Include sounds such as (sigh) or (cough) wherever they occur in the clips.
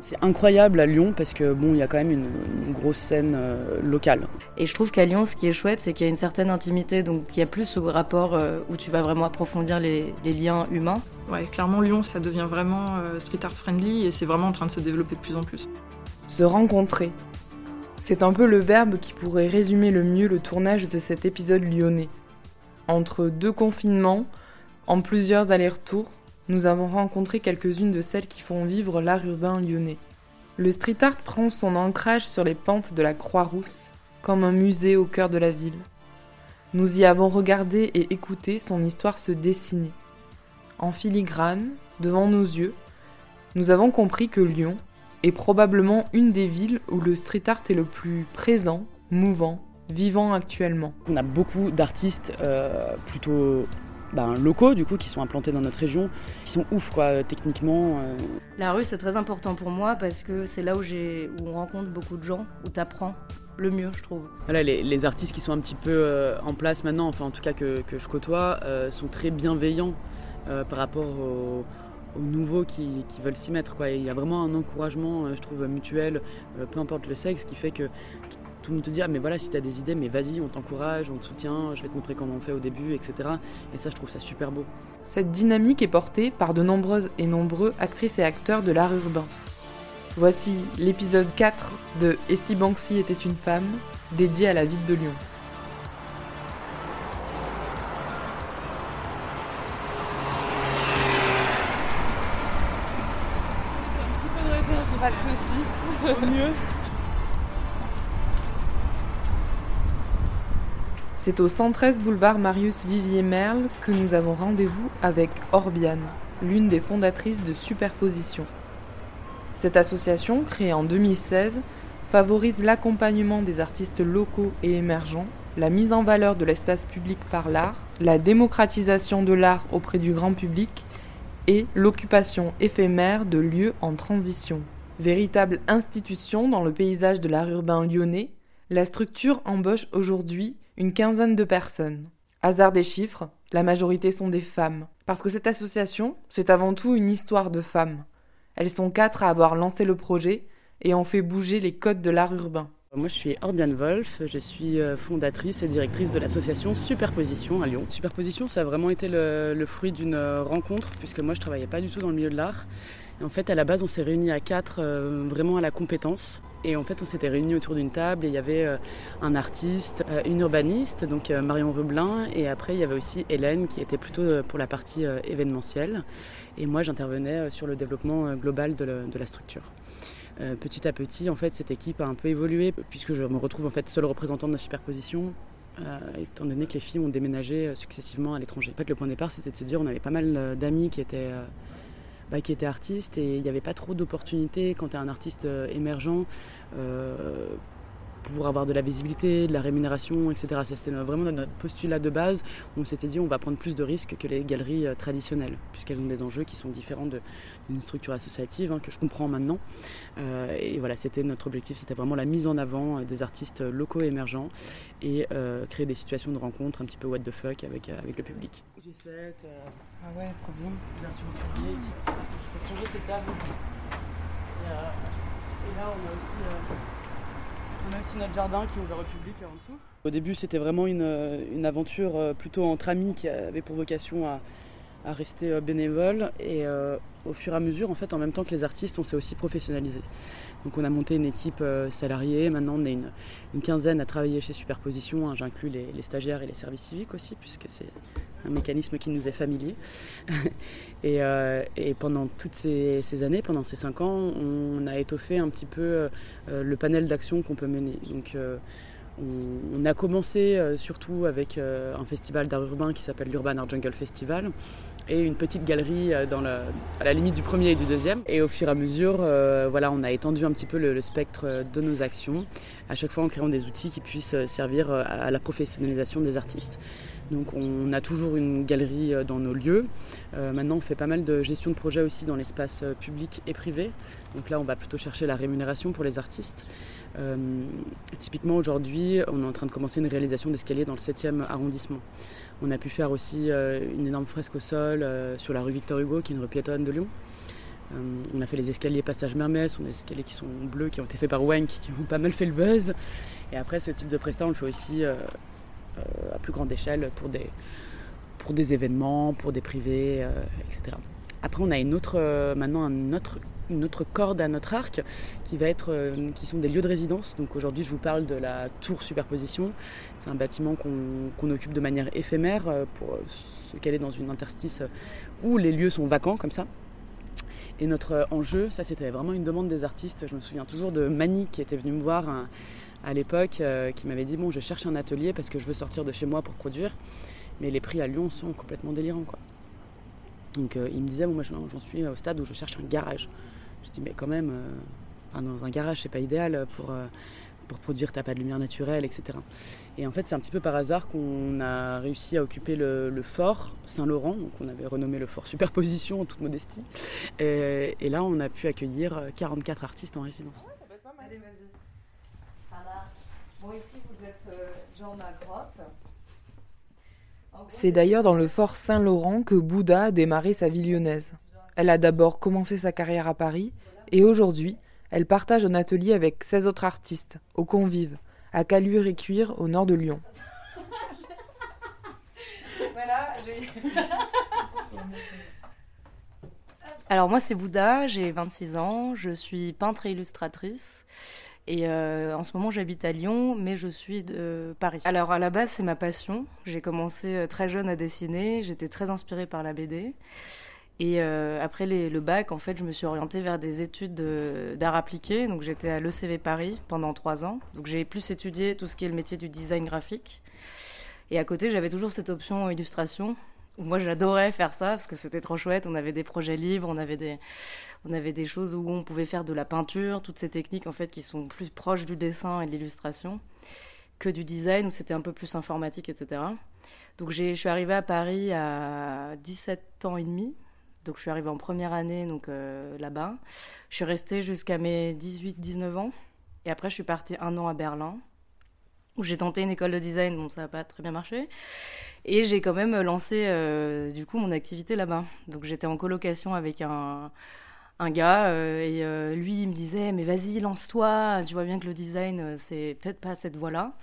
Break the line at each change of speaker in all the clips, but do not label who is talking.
C'est incroyable à Lyon parce que bon, il y a quand même une, grosse scène euh, locale.
Et je trouve qu'à Lyon, ce qui est chouette, c'est qu'il y a une certaine intimité, donc il y a plus ce rapport euh, où tu vas vraiment approfondir les, liens humains.
Ouais, clairement, Lyon, ça devient vraiment euh, street art friendly et c'est vraiment en train de se développer de plus en plus.
Se rencontrer. C'est un peu le verbe qui pourrait résumer le mieux le tournage de cet épisode lyonnais. Entre deux confinements, en plusieurs allers-retours, nous avons rencontré quelques-unes de celles qui font vivre l'art urbain lyonnais. Le street art prend son ancrage sur les pentes de la Croix-Rousse, comme un musée au cœur de la ville. Nous y avons regardé et écouté son histoire se dessiner. En filigrane, devant nos yeux, nous avons compris que Lyon est probablement une des villes où le street art est le plus présent, mouvant, vivant actuellement.
On a beaucoup d'artistes euh, plutôt ben, locaux du coup qui sont implantés dans notre région, qui sont ouf quoi techniquement. Euh.
La rue c'est très important pour moi parce que c'est là où, j'ai, où on rencontre beaucoup de gens, où tu apprends le mieux je trouve.
Voilà, les, artistes qui sont un petit peu euh, en place maintenant, enfin en tout cas que, je côtoie, euh, sont très bienveillants par rapport aux, nouveaux qui, qui, veulent s'y mettre. Quoi. Il y a vraiment un encouragement, je trouve, mutuel, peu importe le sexe, qui fait que tout le monde te dit ah mais voilà si tu as des idées mais vas-y on t'encourage, on te soutient, je vais te montrer comment on fait au début etc. Et ça je trouve ça super beau.
Cette dynamique est portée par de nombreuses et nombreux actrices et acteurs de l'art urbain. Voici l'épisode 4 de Et si Banksy était une femme, dédié à la ville de Lyon.
Pas de soucis, (laughs)
C'est au 113 boulevard Marius Vivier Merle que nous avons rendez-vous avec Orbiane, l'une des fondatrices de Superposition. Cette association, créée en 2016, favorise l'accompagnement des artistes locaux et émergents, la mise en valeur de l'espace public par l'art, la démocratisation de l'art auprès du grand public et l'occupation éphémère de lieux en transition. Véritable institution dans le paysage de l'art urbain lyonnais, la structure embauche aujourd'hui une quinzaine de personnes. Hasard des chiffres, la majorité sont des femmes. Parce que cette association, c'est avant tout une histoire de femmes. Elles sont quatre à avoir lancé le projet et ont fait bouger les codes de l'art urbain.
Moi, je suis Orbiane Wolf, je suis euh, fondatrice et directrice de l'association Superposition à Lyon. Superposition, ça a vraiment été le, fruit d'une euh, rencontre, puisque moi, je travaillais pas du tout dans le milieu de l'art. en fait, à la base, on s'est réunis à quatre, euh, vraiment à la compétence. Et en fait, on s'était réunis autour d'une table et il y avait euh, un artiste, euh, une urbaniste, donc euh, Marion Rublin, et après il y avait aussi Hélène qui était plutôt pour la partie événementielle. Et moi, j'intervenais sur le développement global de, la structure. petit à petit, en fait, cette équipe a un peu évolué puisque je me retrouve en fait seule représentante de la superposition. étant donné que les filles ont déménagé successivement à l'étranger. En fait, le point de départ, c'était de se dire on avait pas mal d'amis qui étaient bah, qui était artiste et il n'y avait pas trop d'opportunités quand tu es un artiste euh, émergent euh, pour avoir de la visibilité, de la rémunération, etc. C'était vraiment notre postulat de base on s'était dit on va prendre plus de risques que les galeries euh, traditionnelles, puisqu'elles ont des enjeux qui sont différents d'une structure associative, hein, que je comprends maintenant. et voilà, c'était notre objectif, c'était vraiment la mise en avant des artistes locaux émergents et créer des situations de rencontre un petit peu what the fuck avec, avec le public.
Ah ouais, trop bien. public. Fais changer cette table. Et, euh, et, là, on a aussi. Euh, on a aussi notre jardin qui est ouvert au public là en dessous.
Au début, c'était vraiment une, une, aventure euh, plutôt entre amis qui avait pour vocation à, à rester euh, bénévole et au fur et à mesure, en fait, en même temps que les artistes, on s'est aussi professionnalisé. Donc on a monté une équipe salariée, maintenant on est une, une, quinzaine à travailler chez Superposition, hein. j'inclus les, les, stagiaires et les services civiques aussi, puisque c'est un mécanisme qui nous est familier. (laughs) Euh, et, pendant toutes ces, années, pendant ces cinq ans, on a étoffé un petit peu euh, le panel d'actions qu'on peut mener. Donc, euh, on, a commencé surtout avec un festival d'art urbain qui s'appelle l'Urban Art Jungle Festival et une petite galerie à la limite du premier et du deuxième. Et au fur et à mesure, voilà, on a étendu un petit peu le, spectre de nos actions, à chaque fois en créant des outils qui puissent servir à la professionnalisation des artistes. Donc on a toujours une galerie euh, dans nos lieux. Euh, maintenant on fait pas mal de gestion de projet aussi dans l'espace euh, public et privé. Donc là on va plutôt chercher la rémunération pour les artistes. typiquement aujourd'hui on est en train de commencer une réalisation d'escalier dans le 7e arrondissement. On a pu faire aussi une énorme fresque au sol sur la rue Victor Hugo qui est une rue piétonne de Lyon. on a fait les escaliers passage Mermès, on a des escaliers qui sont bleus, qui ont été faits par Wank, qui ont (laughs) pas mal fait le buzz. Et après, ce type de prestat, on le fait aussi à plus grande échelle pour des, pour des événements, pour des privés, etc. Après, on a une autre, maintenant un autre une autre corde à notre arc qui va être euh, qui sont des lieux de résidence. Donc aujourd'hui je vous parle de la tour superposition. C'est un bâtiment qu'on occupe de manière éphémère euh, pour se caler dans une interstice où les lieux sont vacants comme ça. Et notre enjeu, ça c'était vraiment une demande des artistes. Je me souviens toujours de Mani qui était venu me voir à l'époque, euh, qui m'avait dit bon je cherche un atelier parce que je veux sortir de chez moi pour produire. Mais les prix à Lyon sont complètement délirants. Donc il me disait bon moi j'en suis au stade où je cherche un garage. Je dis, mais quand même, euh, dans un garage, c'est pas idéal pour, euh, pour produire, t'as pas de lumière naturelle, etc. Et en fait, c'est un petit peu par hasard qu'on a réussi à occuper le, fort Saint-Laurent, donc on avait renommé le fort Superposition en toute modestie. Et, là, on a pu accueillir 44 artistes en résidence. Allez, vas-y.
Bon, ici, vous êtes euh, dans ma grotte.
C'est d'ailleurs dans le fort Saint-Laurent que Bouddha a démarré sa vie lyonnaise. Elle a d'abord commencé sa carrière à Paris et aujourd'hui, elle partage un atelier avec 16 autres artistes, au Convive, à Caluire et Cuire, au nord de Lyon. (laughs)
Alors moi c'est Bouddha, j'ai 26 ans, je suis peintre et illustratrice. Et euh, en ce moment, j'habite à Lyon, mais je suis de Paris. Alors à la base, c'est ma passion. J'ai commencé euh, très jeune à dessiner. J'étais très inspirée par la BD. Et euh, après le bac, en fait, je me suis orientée vers des études d'art appliqué. Donc j'étais à l'ECV Paris pendant trois ans. Donc j'ai plus étudié tout ce qui est le métier du design graphique. Et à côté, j'avais toujours cette option illustration. Moi, j'adorais faire ça parce que c'était trop chouette. On avait des projets libres, on avait des, on avait des choses où on pouvait faire de la peinture, toutes ces techniques en fait qui sont plus proches du dessin et de l'illustration que du design où c'était un peu plus informatique, etc. Donc je suis arrivée à Paris à 17 ans et demi donc je suis arrivée en première année donc euh, là-bas. Je suis restée jusqu'à mes 18-19 ans. Et après, je suis partie un an à Berlin, où j'ai tenté une école de design. Bon, ça n'a pas très bien marché. Et j'ai quand même lancé, euh, du coup, mon activité là-bas. Donc j'étais en colocation avec un, gars. Euh, et lui, il me disait, mais vas-y, lance-toi. Tu vois bien que le design, c'est peut-être pas cette voie-là.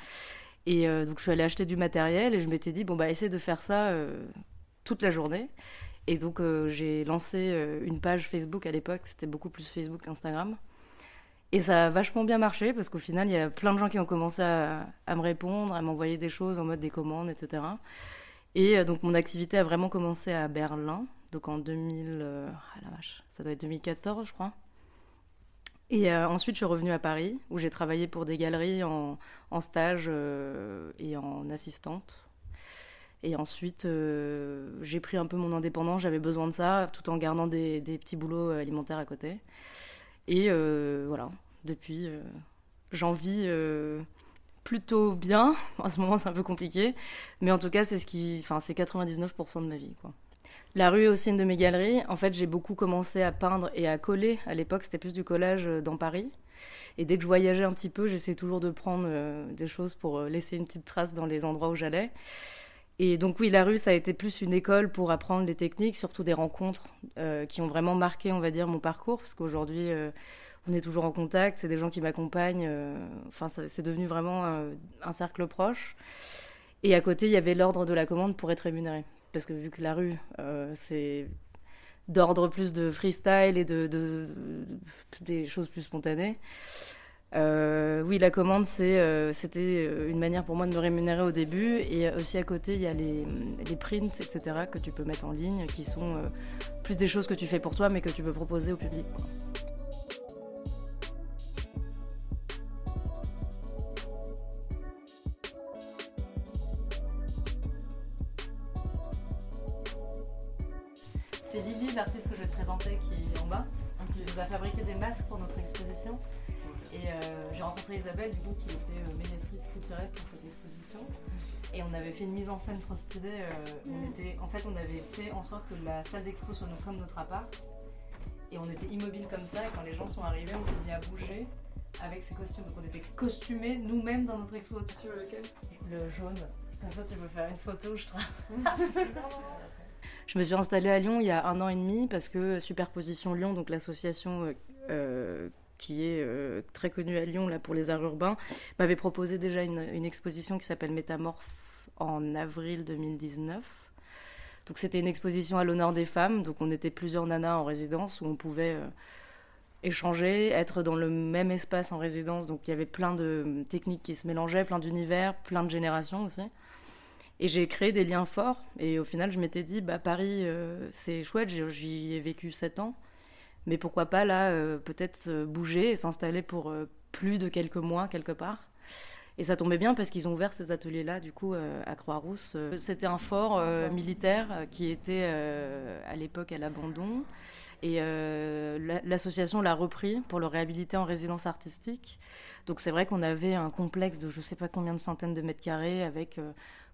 Et donc je suis allée acheter du matériel et je m'étais dit, bon, bah, essaie de faire ça toute la journée. Et donc euh, j'ai lancé euh, une page Facebook à l'époque, c'était beaucoup plus Facebook qu'Instagram. Et ça a vachement bien marché parce qu'au final, il y a plein de gens qui ont commencé à, me répondre, à m'envoyer des choses en mode des commandes, etc. Et euh, donc mon activité a vraiment commencé à Berlin, donc en 2000, ah la vache, ça doit être 2014, je crois. Et ensuite, je suis revenue à Paris, où j'ai travaillé pour des galeries en, stage et en assistante. Et ensuite, euh, j'ai pris un peu mon indépendance, j'avais besoin de ça, tout en gardant des, petits boulots euh, alimentaires à côté. Et euh, voilà, depuis, j'en vis plutôt bien. (laughs) En ce moment, c'est un peu compliqué. Mais en tout cas, c'est ce qui, enfin, c'est 99% de ma vie. La rue est aussi une de mes galeries. En fait, j'ai beaucoup commencé à peindre et à coller. À l'époque, c'était plus du collage dans Paris. Et dès que je voyageais un petit peu, j'essayais toujours de prendre des choses pour laisser une petite trace dans les endroits où j'allais. Et donc oui, la rue, ça a été plus une école pour apprendre les techniques, surtout des rencontres euh, qui ont vraiment marqué, on va dire, mon parcours, parce qu'aujourd'hui, euh, on est toujours en contact, c'est des gens qui m'accompagnent, euh, enfin, c'est devenu vraiment un cercle proche. Et à côté, il y avait l'ordre de la commande pour être rémunéré, parce que vu que la rue, c'est d'ordre plus de freestyle et de, des choses plus spontanées. Euh, oui, la commande, euh, c'était euh, une manière pour moi de me rémunérer au début. Et aussi à côté, il y a les prints, etc., que tu peux mettre en ligne, qui sont plus des choses que tu fais pour toi, mais que tu peux proposer au public. C'est Lily, l'artiste que je vais te présenter, qui est en bas, qui nous a fabriqué des masques pour notre exposition. Et euh, j'ai rencontré Isabelle, du coup, qui était euh, médiatrice culturelle pour cette exposition. Et on avait fait une mise en scène trop stylée. Euh, on était, en fait, on avait fait en sorte que la salle d'expo soit comme notre appart. Et on était immobile comme ça. Et quand les gens sont arrivés, on s'est mis à bouger avec ces costumes. Donc on était costumés nous-mêmes dans notre expo.
Tu veux lequel?
Le jaune. Comme ça, tu peux faire une photo, je trouve. (laughs) Je me suis installée à Lyon il y a un an et demi parce que Superposition Lyon, donc l'association qui est très connue à Lyon là, pour les arts urbains, m'avait proposé déjà une, une exposition qui s'appelle Métamorphe en avril 2019. Donc c'était une exposition à l'honneur des femmes, donc on était plusieurs nanas en résidence où on pouvait échanger, être dans le même espace en résidence. Donc il y avait plein de techniques qui se mélangeaient, plein d'univers, plein de générations aussi. Et j'ai créé des liens forts. Et au final, je m'étais dit, bah, Paris, euh, c'est chouette, j'y ai vécu sept ans. Mais pourquoi pas, là, euh, peut-être euh, bouger et s'installer pour plus de quelques mois, quelque part. Et ça tombait bien parce qu'ils ont ouvert ces ateliers-là, du coup, à Croix-Rousse. C'était un fort militaire qui était à l'époque à l'abandon. Et l'association l'a repris pour le réhabiliter en résidence artistique. Donc c'est vrai qu'on avait un complexe de je ne sais pas combien de centaines de mètres carrés avec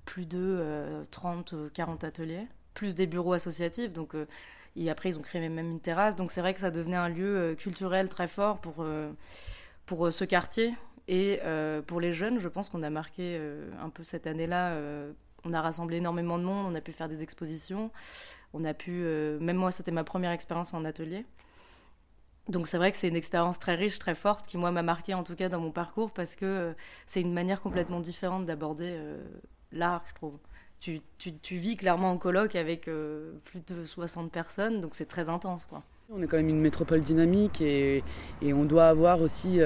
plus de 30, euh, 40 ateliers, plus des bureaux associatifs. Donc, et après, ils ont créé même une terrasse. Donc c'est vrai que ça devenait un lieu culturel très fort pour, pour ce quartier. Et pour les jeunes, je pense qu'on a marqué un peu cette année-là. on a rassemblé énormément de monde, on a pu faire des expositions on a pu, euh, même moi, c'était ma première expérience en atelier. Donc c'est vrai que c'est une expérience très riche, très forte, qui moi m'a marqué en tout cas dans mon parcours parce que euh, c'est une manière complètement différente d'aborder euh, l'art, je trouve. Tu, vis clairement en colloque avec plus de 60 personnes, donc c'est très intense. Quoi.
On est quand même une métropole dynamique et, on doit avoir aussi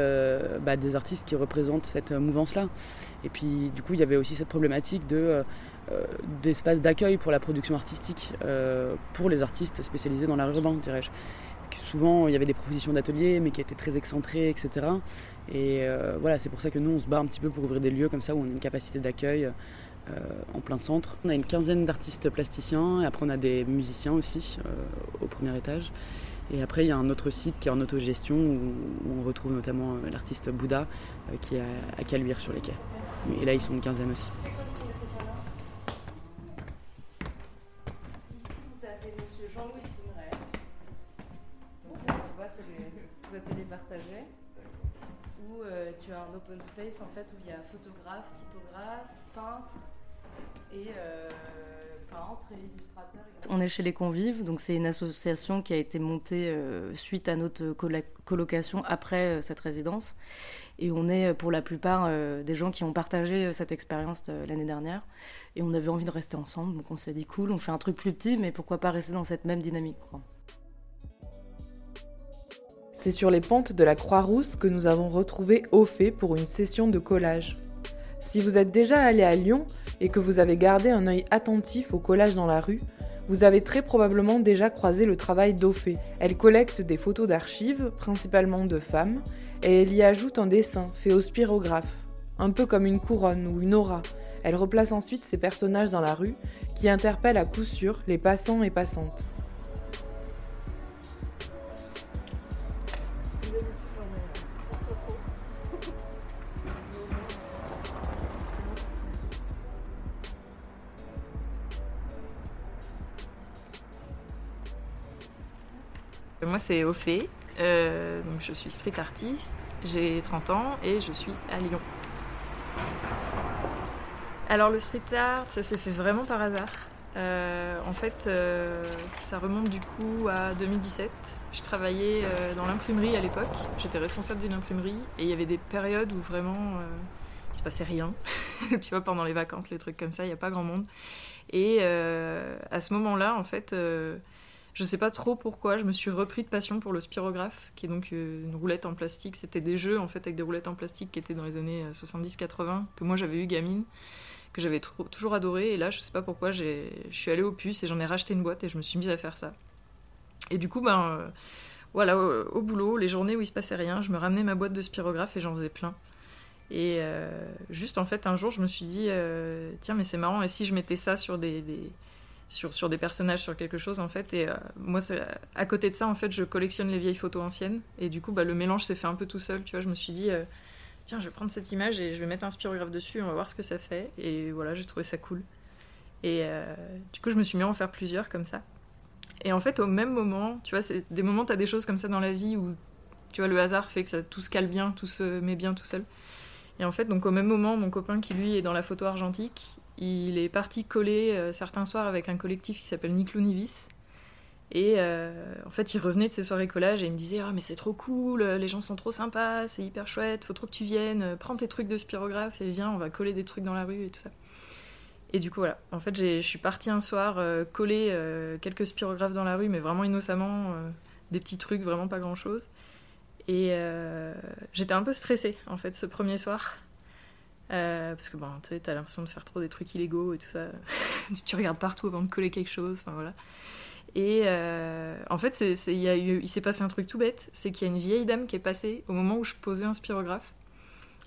bah, des artistes qui représentent cette mouvance-là. Et puis du coup, il y avait aussi cette problématique de euh, d'espace d'accueil pour la production artistique euh, pour les artistes spécialisés dans l'art urbain, dirais-je. Souvent, il y avait des propositions d'ateliers, mais qui étaient très excentrées, etc. Et euh, voilà, c'est pour ça que nous, on se bat un petit peu pour ouvrir des lieux comme ça où on a une capacité d'accueil en plein centre. On a une quinzaine d'artistes plasticiens, et après on a des musiciens aussi au premier étage. Et après, il y a un autre site qui est en autogestion où, on retrouve notamment l'artiste Bouddha qui est à Caluire sur les quais. Et là, ils sont une quinzaine aussi.
tu as un open space en fait où il y a photographe, typographe, peintre et euh, peintre et illustrateur. On est chez les Convives, donc c'est une association qui a été montée euh, suite à notre colocation après euh, cette résidence. Et on est pour la plupart des gens qui ont partagé cette expérience l'année dernière. Et on avait envie de rester ensemble, donc on s'est dit cool, on fait un truc plus petit, mais pourquoi pas rester dans cette même dynamique. Quoi.
C'est sur les pentes de la Croix-Rousse que nous avons retrouvé Ophé pour une session de collage. Si vous êtes déjà allé à Lyon et que vous avez gardé un œil attentif au collage dans la rue, vous avez très probablement déjà croisé le travail d'Ophé. Elle collecte des photos d'archives, principalement de femmes, et elle y ajoute un dessin fait au spirographe, un peu comme une couronne ou une aura. Elle replace ensuite ses personnages dans la rue, qui interpellent à coup sûr les passants et passantes.
Moi, c'est Ophé. Euh, je suis street artiste, j'ai 30 ans et je suis à Lyon. Alors, le street art, ça s'est fait vraiment par hasard. Euh, en fait, euh, ça remonte du coup à 2017. Je travaillais dans l'imprimerie à l'époque. J'étais responsable d'une imprimerie et il y avait des périodes où vraiment il se passait rien. (laughs) tu vois, pendant les vacances, les trucs comme ça, il n'y a pas grand monde. Et à ce moment-là, en fait, je sais pas trop pourquoi, je me suis repris de passion pour le spirographe, qui est donc euh, une roulette en plastique. C'était des jeux en fait avec des roulettes en plastique qui étaient dans les années 70-80, euh, que moi j'avais eu gamine, que j'avais toujours adoré. Et là, je sais pas pourquoi, je suis allée au puce et j'en ai racheté une boîte et je me suis mise à faire ça. Et du coup, ben euh, voilà, au, boulot, les journées où il se passait rien, je me ramenais ma boîte de spirographe et j'en faisais plein. Et juste en fait, un jour, je me suis dit, tiens, mais c'est marrant, et si je mettais ça sur des sur, sur des personnages, sur quelque chose en fait. Et euh, moi, à côté de ça, en fait, je collectionne les vieilles photos anciennes. Et du coup, bah, le mélange s'est fait un peu tout seul. Tu vois, je me suis dit, euh, tiens, je vais prendre cette image et je vais mettre un spirographe dessus, on va voir ce que ça fait. Et voilà, j'ai trouvé ça cool. Et euh, du coup, je me suis mis à en faire plusieurs comme ça. Et en fait, au même moment, tu vois, c'est des moments, tu as des choses comme ça dans la vie où, tu vois, le hasard fait que ça, tout se cale bien, tout se met bien tout seul. Et en fait, donc au même moment, mon copain qui lui est dans la photo argentique, il est parti coller certains soirs avec un collectif qui s'appelle Nivis. Et en fait, il revenait de ses soirées collage et il me disait Ah, mais c'est trop cool, les gens sont trop sympas, c'est hyper chouette, faut trop que tu viennes, prends tes trucs de spirographe et viens, on va coller des trucs dans la rue et tout ça. Et du coup, voilà. En fait, je suis partie un soir coller quelques spirographes dans la rue, mais vraiment innocemment, des petits trucs, vraiment pas grand chose. Et euh, j'étais un peu stressée, en fait, ce premier soir. Euh, parce que bon, tu as l'impression de faire trop des trucs illégaux et tout ça. (laughs) tu regardes partout avant de coller quelque chose. Enfin voilà. Et euh, en fait, eu, il s'est passé un truc tout bête. C'est qu'il y a une vieille dame qui est passée au moment où je posais un spirographe.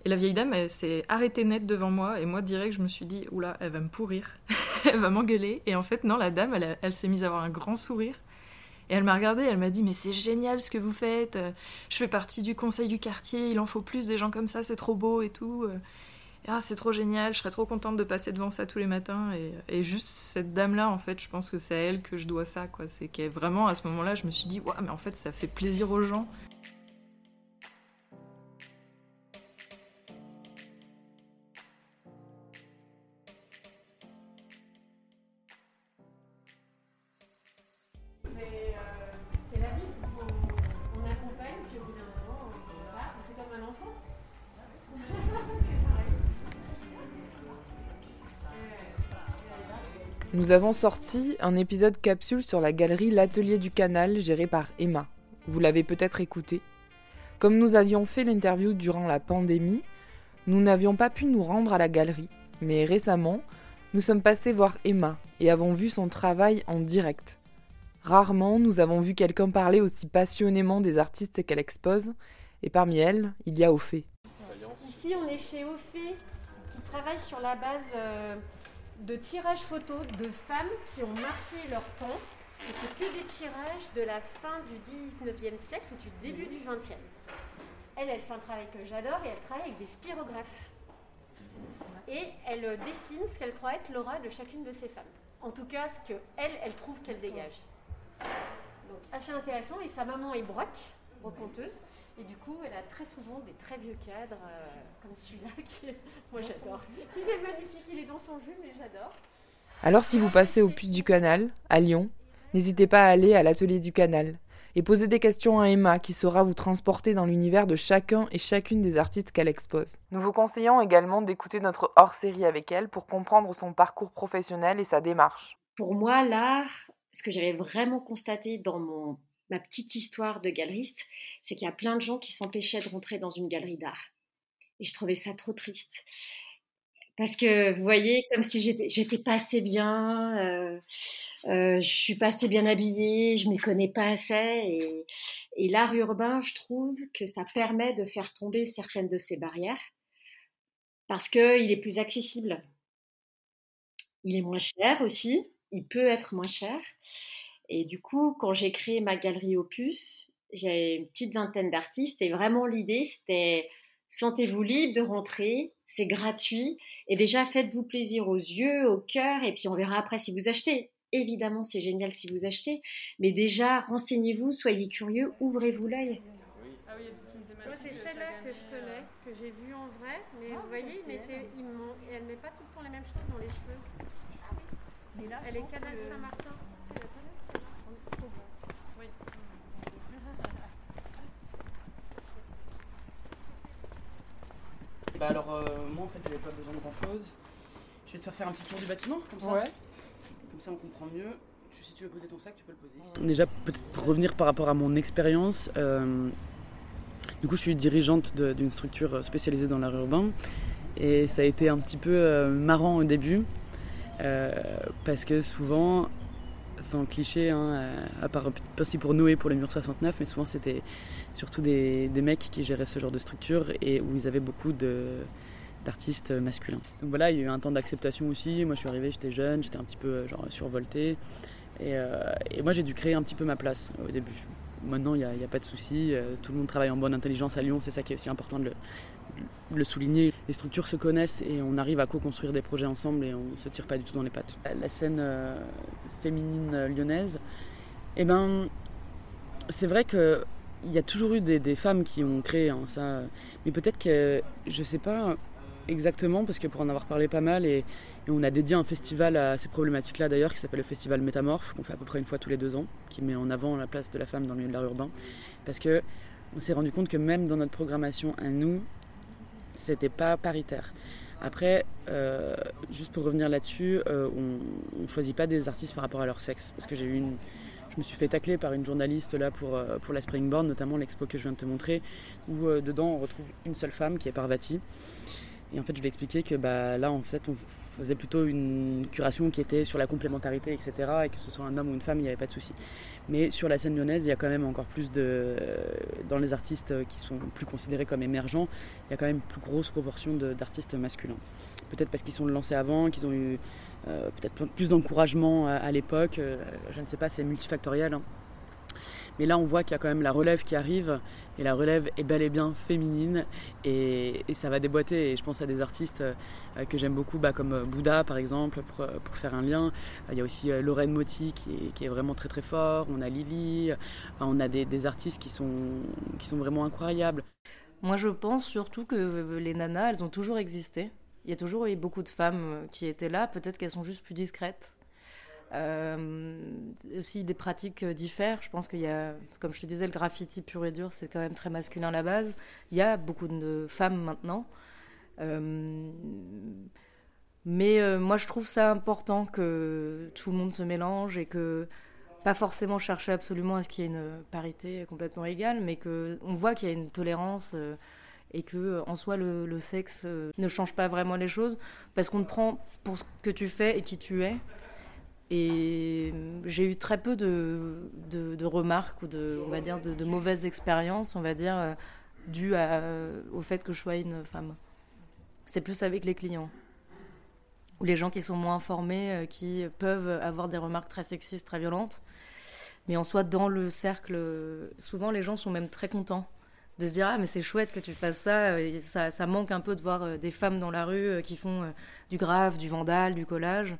Et la vieille dame, elle s'est arrêtée net devant moi. Et moi, direct, je me suis dit, oula, elle va me pourrir. (laughs) elle va m'engueuler. Et en fait, non, la dame, elle, elle s'est mise à avoir un grand sourire. Et elle m'a regardée, elle m'a dit Mais c'est génial ce que vous faites, euh, je fais partie du conseil du quartier, il en faut plus des gens comme ça, c'est trop beau et tout. Ah, c'est trop génial, je serais trop contente de passer devant ça tous les matins. Et, juste cette dame-là, en fait, je pense que c'est à elle que je dois ça, quoi. C'est qu'elle vraiment, à ce moment-là, je me suis dit, ouais, mais en fait, ça fait plaisir aux gens.
Nous avons sorti un épisode capsule sur la galerie L'Atelier du Canal gérée par Emma. Vous l'avez peut-être écouté. Comme nous avions fait l'interview durant la pandémie, nous n'avions pas pu nous rendre à la galerie. Mais récemment, nous sommes passés voir Emma et avons vu son travail en direct. Rarement nous avons vu quelqu'un parler aussi passionnément des artistes qu'elle expose, et parmi elles, il y a Ophé.
Ici, on est chez Ophé, qui travaille sur la base euh, de tirages photos de femmes qui ont marqué leur temps. Et c'est que des tirages de la fin du 19e siècle ou du début du 20e. Elle, elle fait un travail que j'adore et elle travaille avec des spirographes. Et elle euh, dessine ce qu'elle croit être l'aura de chacune de ces femmes. En tout cas, ce qu'elle, elle, elle trouve qu'elle dégage. Donc assez intéressant. Et sa maman est broc, brocanteuse. Et du coup, elle a très souvent des très vieux cadres, euh, comme celui-là, (laughs) que moi j'adore. Il est magnifique, il est dans son jus, mais j'adore.
Alors si vous passez au Puce du Canal, à Lyon, n'hésitez pas à aller à l'atelier du Canal et poser des questions à Emma qui saura vous transporter dans l'univers de chacun et chacune des artistes qu'elle expose. Nous vous conseillons également d'écouter notre hors-série avec elle pour comprendre son parcours professionnel et sa démarche.
Pour moi, l'art, ce que j'avais vraiment constaté dans mon, ma petite histoire de galeriste, c'est qu'il y a plein de gens qui s'empêchaient de rentrer dans une galerie d'art. Et je trouvais ça trop triste. Parce que, vous voyez, comme si j'étais pas assez bien, euh, euh, je suis pas assez bien habillée, je m'y connais pas assez. Et l'art urbain, je trouve que ça permet de faire tomber certaines de ces barrières parce qu'il est plus accessible. Il est moins cher aussi, il peut être moins cher. Et du coup, quand j'ai créé ma galerie Opus, j'ai une petite vingtaine d'artistes et vraiment l'idée c'était sentez-vous libre de rentrer, c'est gratuit et déjà faites-vous plaisir aux yeux, au cœur et puis on verra après si vous achetez. Évidemment, c'est génial si vous achetez, mais déjà renseignez-vous, soyez curieux, ouvrez-vous l'œil.
Ah oui,
c'est celle-là que je connais, que j'ai vue en vrai, mais ah, vous voyez, il elle ne met pas tout le temps les mêmes choses dans les cheveux. Ah elle est Canal Saint-Martin.
Bah alors, euh, moi en fait, j'avais pas besoin de grand chose. Je vais te faire faire un petit tour du bâtiment, comme ça.
Ouais.
Comme ça, on comprend mieux. Si tu veux poser ton sac, tu peux le poser Déjà, peut-être pour revenir par rapport à mon expérience, euh, du coup, je suis dirigeante d'une structure spécialisée dans l'art urbain. Et ça a été un petit peu euh, marrant au début, parce que souvent, sans cliché, hein, à part pas si pour Noé pour le mur 69, mais souvent c'était surtout des, mecs qui géraient ce genre de structure et où ils avaient beaucoup d'artistes masculins. Donc voilà, il y a eu un temps d'acceptation aussi. Moi je suis arrivée, j'étais jeune, j'étais un petit peu genre survoltée. Et, euh, et moi j'ai dû créer un petit peu ma place au début. Maintenant il n'y a, a, pas de souci, euh, tout le monde travaille en bonne intelligence à Lyon, c'est ça qui est aussi important de le, le souligner. Les structures se connaissent et on arrive à co-construire des projets ensemble et on ne se tire pas du tout dans les pattes. La scène euh, féminine lyonnaise, eh ben, c'est vrai qu'il y a toujours eu des, femmes qui ont créé hein, ça, mais peut-être que, je sais pas, exactement, parce que pour en avoir parlé pas mal, et, on a dédié un festival à ces problématiques-là d'ailleurs, qui s'appelle le Festival Métamorphe, qu'on fait à peu près une fois tous les deux ans, qui met en avant la place de la femme dans le milieu de l'art urbain. Parce que on s'est rendu compte que même dans notre programmation à nous, c'était pas paritaire. Après, euh, juste pour revenir là-dessus, euh, on ne choisit pas des artistes par rapport à leur sexe. Parce que j'ai eu je me suis fait tacler par une journaliste là pour, euh, pour la Springboard, notamment l'expo que je viens de te montrer, où dedans on retrouve une seule femme qui est Parvati. Et en fait, je lui ai expliqué que bah, là, en fait, on faisait plutôt une curation qui était sur la complémentarité, etc. Et que ce soit un homme ou une femme, il n'y avait pas de souci. Mais sur la scène lyonnaise, il y a quand même encore plus de. Dans les artistes qui sont plus considérés comme émergents, il y a quand même une plus grosse proportion d'artistes masculins. Peut-être parce qu'ils sont lancés avant, qu'ils ont eu euh, peut-être plus d'encouragement à, l'époque, euh, je ne sais pas, c'est multifactoriel. Hein. Mais là, on voit qu'il y a quand même la relève qui arrive, et la relève est bel et bien féminine, et, ça va déboîter. Et je pense à des artistes euh, que j'aime beaucoup, bah, comme Bouddha par exemple, pour, faire un lien. Il y a aussi Lorraine Motti qui est, vraiment très très fort, on a Lily, on a des, artistes qui sont, qui sont vraiment incroyables.
Moi, je pense surtout que les nanas, elles ont toujours existé. Il y a toujours eu beaucoup de femmes euh, qui étaient là, peut-être qu'elles sont juste plus discrètes. Euh, aussi des pratiques euh, diffèrent. Je pense qu'il y a, comme je te disais, le graffiti pur et dur, c'est quand même très masculin à la base. Il y a beaucoup de femmes maintenant. mais moi, je trouve ça important que tout le monde se mélange et que pas forcément chercher absolument à ce qu'il y ait une parité complètement égale, mais qu'on voit qu'il y a une tolérance et que euh, en soi le, sexe euh, ne change pas vraiment les choses parce qu'on te prend pour ce que tu fais et qui tu es. Et euh, j'ai eu très peu de, de, remarques ou de, on va dire, de, mauvaises expériences, on va dire, dues au fait que je sois une femme. C'est plus avec les clients ou les gens qui sont moins informés, qui peuvent avoir des remarques très sexistes, très violentes. Mais en soi, dans le cercle, souvent les gens sont même très contents de se dire ah mais c'est chouette que tu fasses ça. ça. ça manque un peu de voir euh, des femmes dans la rue euh, qui font euh, du grave, du vandal, du collage.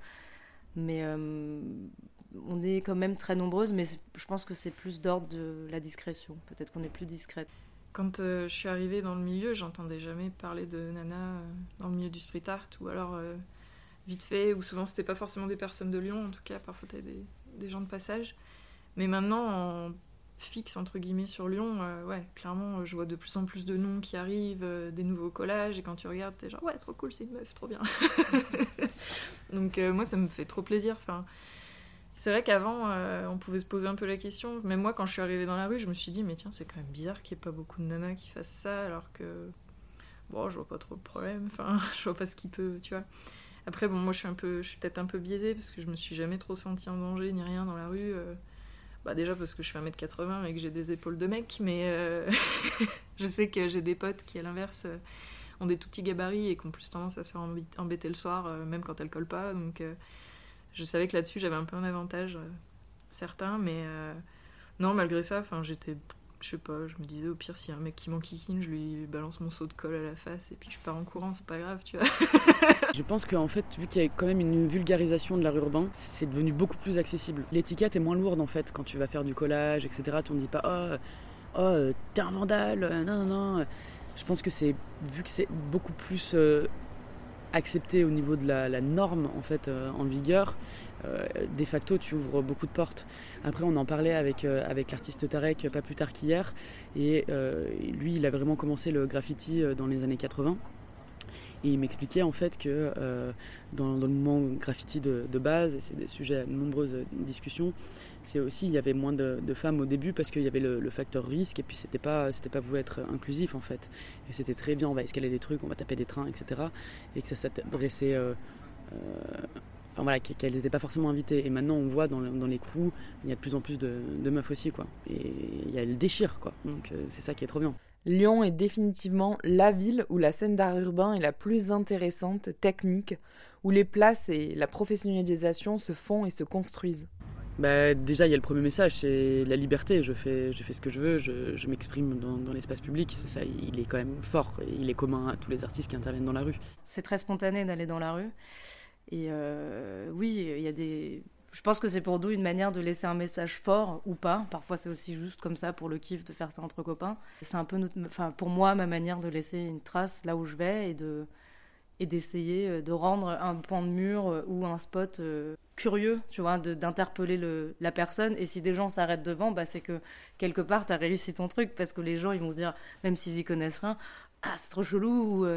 Mais on est quand même très nombreuses, mais je pense que c'est plus d'ordre de la discrétion. Peut-être qu'on est plus discrète.
Quand je suis arrivée dans le milieu, j'entendais jamais parler de nana dans le milieu du street art, ou alors vite fait, ou souvent c'était pas forcément des personnes de Lyon, en tout cas parfois des, des gens de passage. Mais maintenant, en fixe entre guillemets sur Lyon, euh, ouais, clairement, je vois de plus en plus de noms qui arrivent, euh, des nouveaux collages, et quand tu regardes, t'es genre ouais, trop cool, c'est une meuf, trop bien. (laughs) Donc euh, moi, ça me fait trop plaisir. Enfin, c'est vrai qu'avant, on pouvait se poser un peu la question. Même moi, quand je suis arrivée dans la rue, je me suis dit mais tiens, c'est quand même bizarre qu'il n'y ait pas beaucoup de nanas qui fassent ça, alors que bon, je vois pas trop de problème. Enfin, (laughs) je vois pas ce qui peut, tu vois. Après, bon, moi, je suis un peu, je suis peut-être un peu biaisée parce que je me suis jamais trop sentie en danger ni rien dans la rue. Bah déjà parce que je fais 1m80 et que j'ai des épaules de mec, mais euh, (laughs) je sais que j'ai des potes qui, à l'inverse, euh, ont des tout petits gabarits et qui ont plus tendance à se faire embêter le soir, euh, même quand elles collent pas. Donc je savais que là-dessus, j'avais un peu un avantage certain, mais non, malgré ça, j'étais je sais pas, je me disais au pire, s'il y a un mec qui m'enquiquine, je lui balance mon seau de colle à la face et puis je pars en courant, c'est pas grave, tu vois. (laughs)
je pense qu'en fait, vu qu'il y a quand même une vulgarisation de l'art urbain, c'est devenu beaucoup plus accessible. L'étiquette est moins lourde en fait quand tu vas faire du collage, etc. Tu ne dis pas oh, oh t'es un vandale, non, non, non. Je pense que c'est, vu que c'est beaucoup plus euh, accepté au niveau de la, norme en fait euh, en vigueur, euh, de facto tu ouvres beaucoup de portes. Après on en parlait avec, euh, avec l'artiste Tarek pas plus tard qu'hier et lui il a vraiment commencé le graffiti dans les années 80. Et il m'expliquait en fait que dans, le mouvement graffiti de, base, et c'est des sujets à de nombreuses discussions, c'est aussi il y avait moins de, femmes au début parce qu'il y avait le, facteur risque et puis c'était pas c'était pas voué être inclusif en fait. Et c'était très bien on va escalader des trucs on va taper des trains etc et que ça s'adressait euh, euh, enfin voilà qu'elles n'étaient pas forcément invitées. Et maintenant on voit dans, dans, les crews il y a de plus en plus de, meufs aussi quoi. Et il y a le déchire quoi. Donc euh, c'est ça qui est trop bien
Lyon est définitivement la ville où la scène d'art urbain est la plus intéressante, technique, où les places et la professionnalisation se font et se construisent
bah, Déjà, il y a le premier message, c'est la liberté. Je fais, je fais ce que je veux, je, m'exprime dans, l'espace public. C'est ça, il est quand même fort. il est commun à tous les artistes qui interviennent dans la rue.
C'est très spontané d'aller dans la rue. Et euh, oui, il y a des. Je pense que c'est pour nous une manière de laisser un message fort ou pas. Parfois, c'est aussi juste comme ça pour le kiff de faire ça entre copains. C'est un peu, enfin, pour moi, ma manière de laisser une trace là où je vais et de et d'essayer de rendre un pan de mur ou un spot curieux, tu vois, d'interpeller la personne. Et si des gens s'arrêtent devant, bah, c'est que quelque part, tu as réussi ton truc parce que les gens, ils vont se dire, même s'ils y connaissent rien, ah c'est trop chelou ou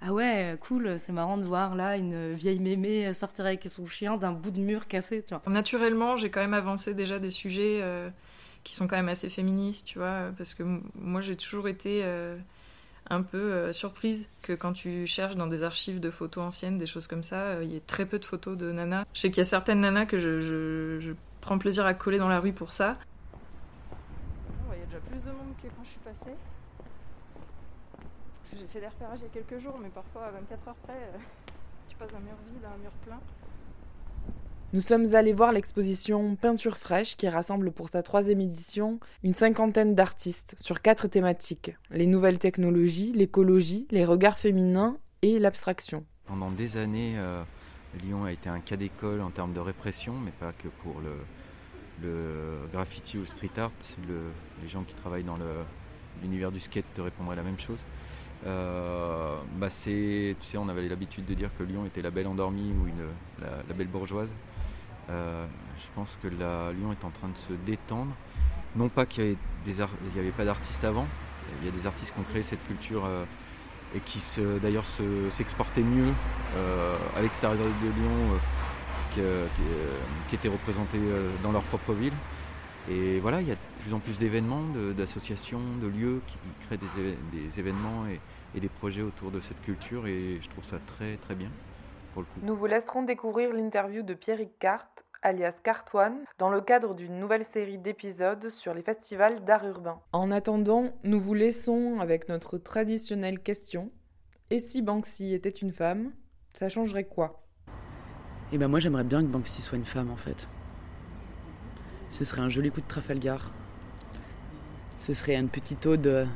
ah ouais cool c'est marrant de voir là une vieille mémé sortir avec son chien d'un bout de mur cassé tu vois.
Naturellement j'ai quand même avancé déjà des sujets qui sont quand même assez féministes, tu vois, parce que moi j'ai toujours été euh, un peu euh, surprise que quand tu cherches dans des archives de photos anciennes, des choses comme ça, euh, il y ait très peu de photos de nanas. Je sais qu'il y a certaines nanas que je, prends plaisir à coller dans la rue pour ça. Il y a déjà plus de monde que quand je suis passée. Parce que j'ai fait des repérages il y a quelques jours, mais parfois à 24 heures près, tu passes d'un mur vide à un mur plein.
Nous sommes allés voir l'exposition Peinture fraîche qui rassemble pour sa troisième édition une cinquantaine d'artistes sur quatre thématiques les nouvelles technologies, l'écologie, les regards féminins et l'abstraction.
Pendant des années, euh, Lyon a été un cas d'école en termes de répression, mais pas que pour le, graffiti ou le street art. les gens qui travaillent dans l'univers du skate te répondraient la même chose. Euh, bah on avait l'habitude de dire que Lyon était la belle endormie ou la belle bourgeoise. Euh, je pense que Lyon est en train de se détendre. Non pas qu'il n'y avait, pas d'artistes avant, il y a des artistes qui ont créé cette culture euh, et qui d'ailleurs s'exportaient mieux euh, à l'extérieur de Lyon qui, étaient représentés dans leur propre ville. Et voilà, plus en plus d'événements, d'associations, de, lieux qui, créent des, événements et, et, des projets autour de cette culture et je trouve ça très très bien.
Nous vous laisserons découvrir l'interview de Pierrick Cart, alias Cartwan, dans le cadre d'une nouvelle série d'épisodes sur les festivals d'art urbain. En attendant, nous vous laissons avec notre traditionnelle question. Et si Banksy était une femme, ça changerait quoi?
Eh ben moi j'aimerais bien que Banksy soit une femme en fait. Ce serait un joli coup de Trafalgar. Ce serait une petite ode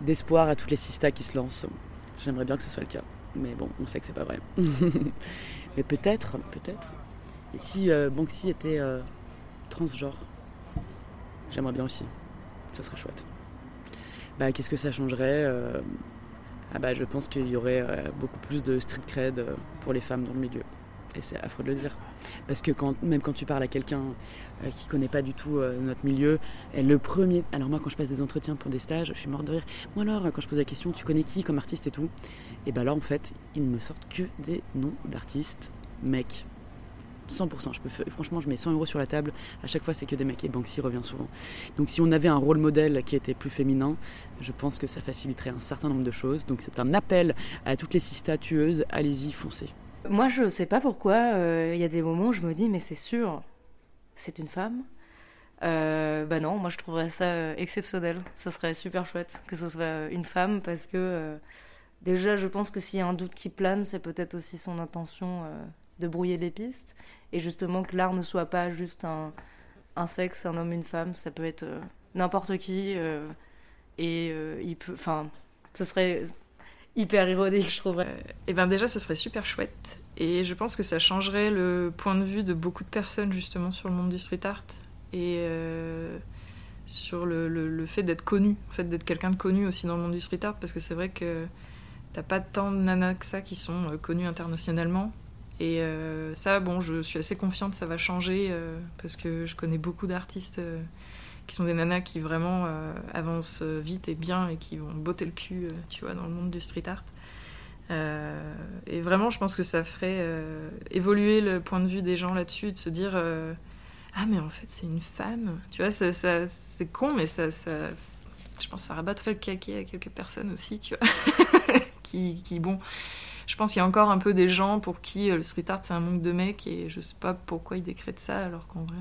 d'espoir à toutes les sistas qui se lancent. J'aimerais bien que ce soit le cas. Mais bon, on sait que c'est pas vrai. (laughs) Mais peut-être, peut-être. Et si euh, Banksy était euh, transgenre J'aimerais bien aussi. Ça serait chouette. Bah, qu'est-ce que ça changerait euh, ah bah, Je pense qu'il y aurait beaucoup plus de street cred pour les femmes dans le milieu. Et c'est affreux de le dire. Parce que quand, même quand tu parles à quelqu'un euh, qui connaît pas du tout euh, notre milieu, le premier. Alors, moi, quand je passe des entretiens pour des stages, je suis morte de rire. Moi, alors, quand je pose la question, tu connais qui comme artiste et tout? Et bah là, en fait, ils ne me sortent que des noms d'artistes mecs. 100%. Je peux, franchement, je mets 100 euros sur la table. À chaque fois, c'est que des mecs. Et Banksy revient souvent. Donc, si on avait un rôle modèle qui était plus féminin, je pense que ça faciliterait un certain nombre de choses. Donc, c'est un appel à toutes les six statueuses. Allez-y, foncez.
Moi, je sais pas pourquoi. Euh, il y a des moments où je me dis, mais c'est sûr, c'est une femme. Euh, bah non, moi je trouverais ça euh, exceptionnel. Ce serait super chouette que ce soit une femme parce que déjà, je pense que s'il y a un doute qui plane, c'est peut-être aussi son intention de brouiller les pistes et justement que l'art ne soit pas juste un, un sexe, un homme, une femme. Ça peut être n'importe qui et il peut. Enfin, ce serait hyper ironique, je trouve. et
euh, eh ben déjà, ce serait super chouette. Et je pense que ça changerait le point de vue de beaucoup de personnes justement sur le monde du street art et euh, sur le, le, fait d'être connu, en fait d'être quelqu'un de connu aussi dans le monde du street art, parce que c'est vrai que t'as pas tant de nanas que ça qui sont euh, connues internationalement. Et ça, bon, je suis assez confiante, ça va changer parce que je connais beaucoup d'artistes qui sont des nanas qui vraiment euh, avancent vite et bien et qui vont botter le cul, euh, tu vois, dans le monde du street art. Euh, et vraiment, je pense que ça ferait évoluer le point de vue des gens là-dessus, de se dire ah mais en fait c'est une femme, tu vois, ça, c'est con, mais ça, ça, je pense que ça rabattrait le caquet à quelques personnes aussi, tu vois, (laughs) qui, qui, bon, je pense qu'il y a encore un peu des gens pour qui le street art c'est un manque de mecs et je sais pas pourquoi ils décrètent ça alors qu'en vrai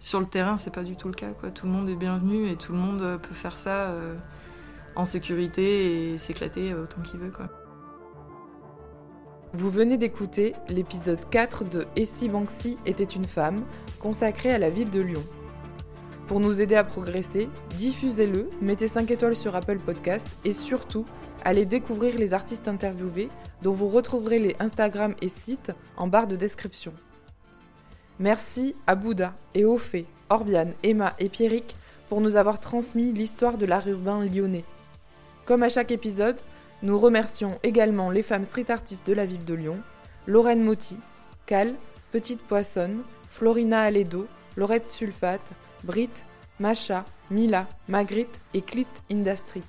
sur le terrain, c'est pas du tout le cas. Tout le monde est bienvenu et tout le monde peut faire ça euh, en sécurité et s'éclater autant qu'il veut.
Vous venez d'écouter l'épisode 4 de Et si Banksy était une femme, consacré à la ville de Lyon. Pour nous aider à progresser, diffusez-le, mettez 5 étoiles sur Apple Podcast et surtout, allez découvrir les artistes interviewés dont vous retrouverez les Instagram et sites en barre de description. Merci à Bouddha et aux fées, Orbiane, Emma et Pierrick pour nous avoir transmis l'histoire de l'art urbain lyonnais. Comme à chaque épisode, Nous remercions également les femmes street artistes de la ville de Lyon, Lorraine Motti, Cal, Petite Poissonne, Florina Aledo, Laurette Sulfate, Brit, Macha, Mila, Magritte et Clit Indastrit.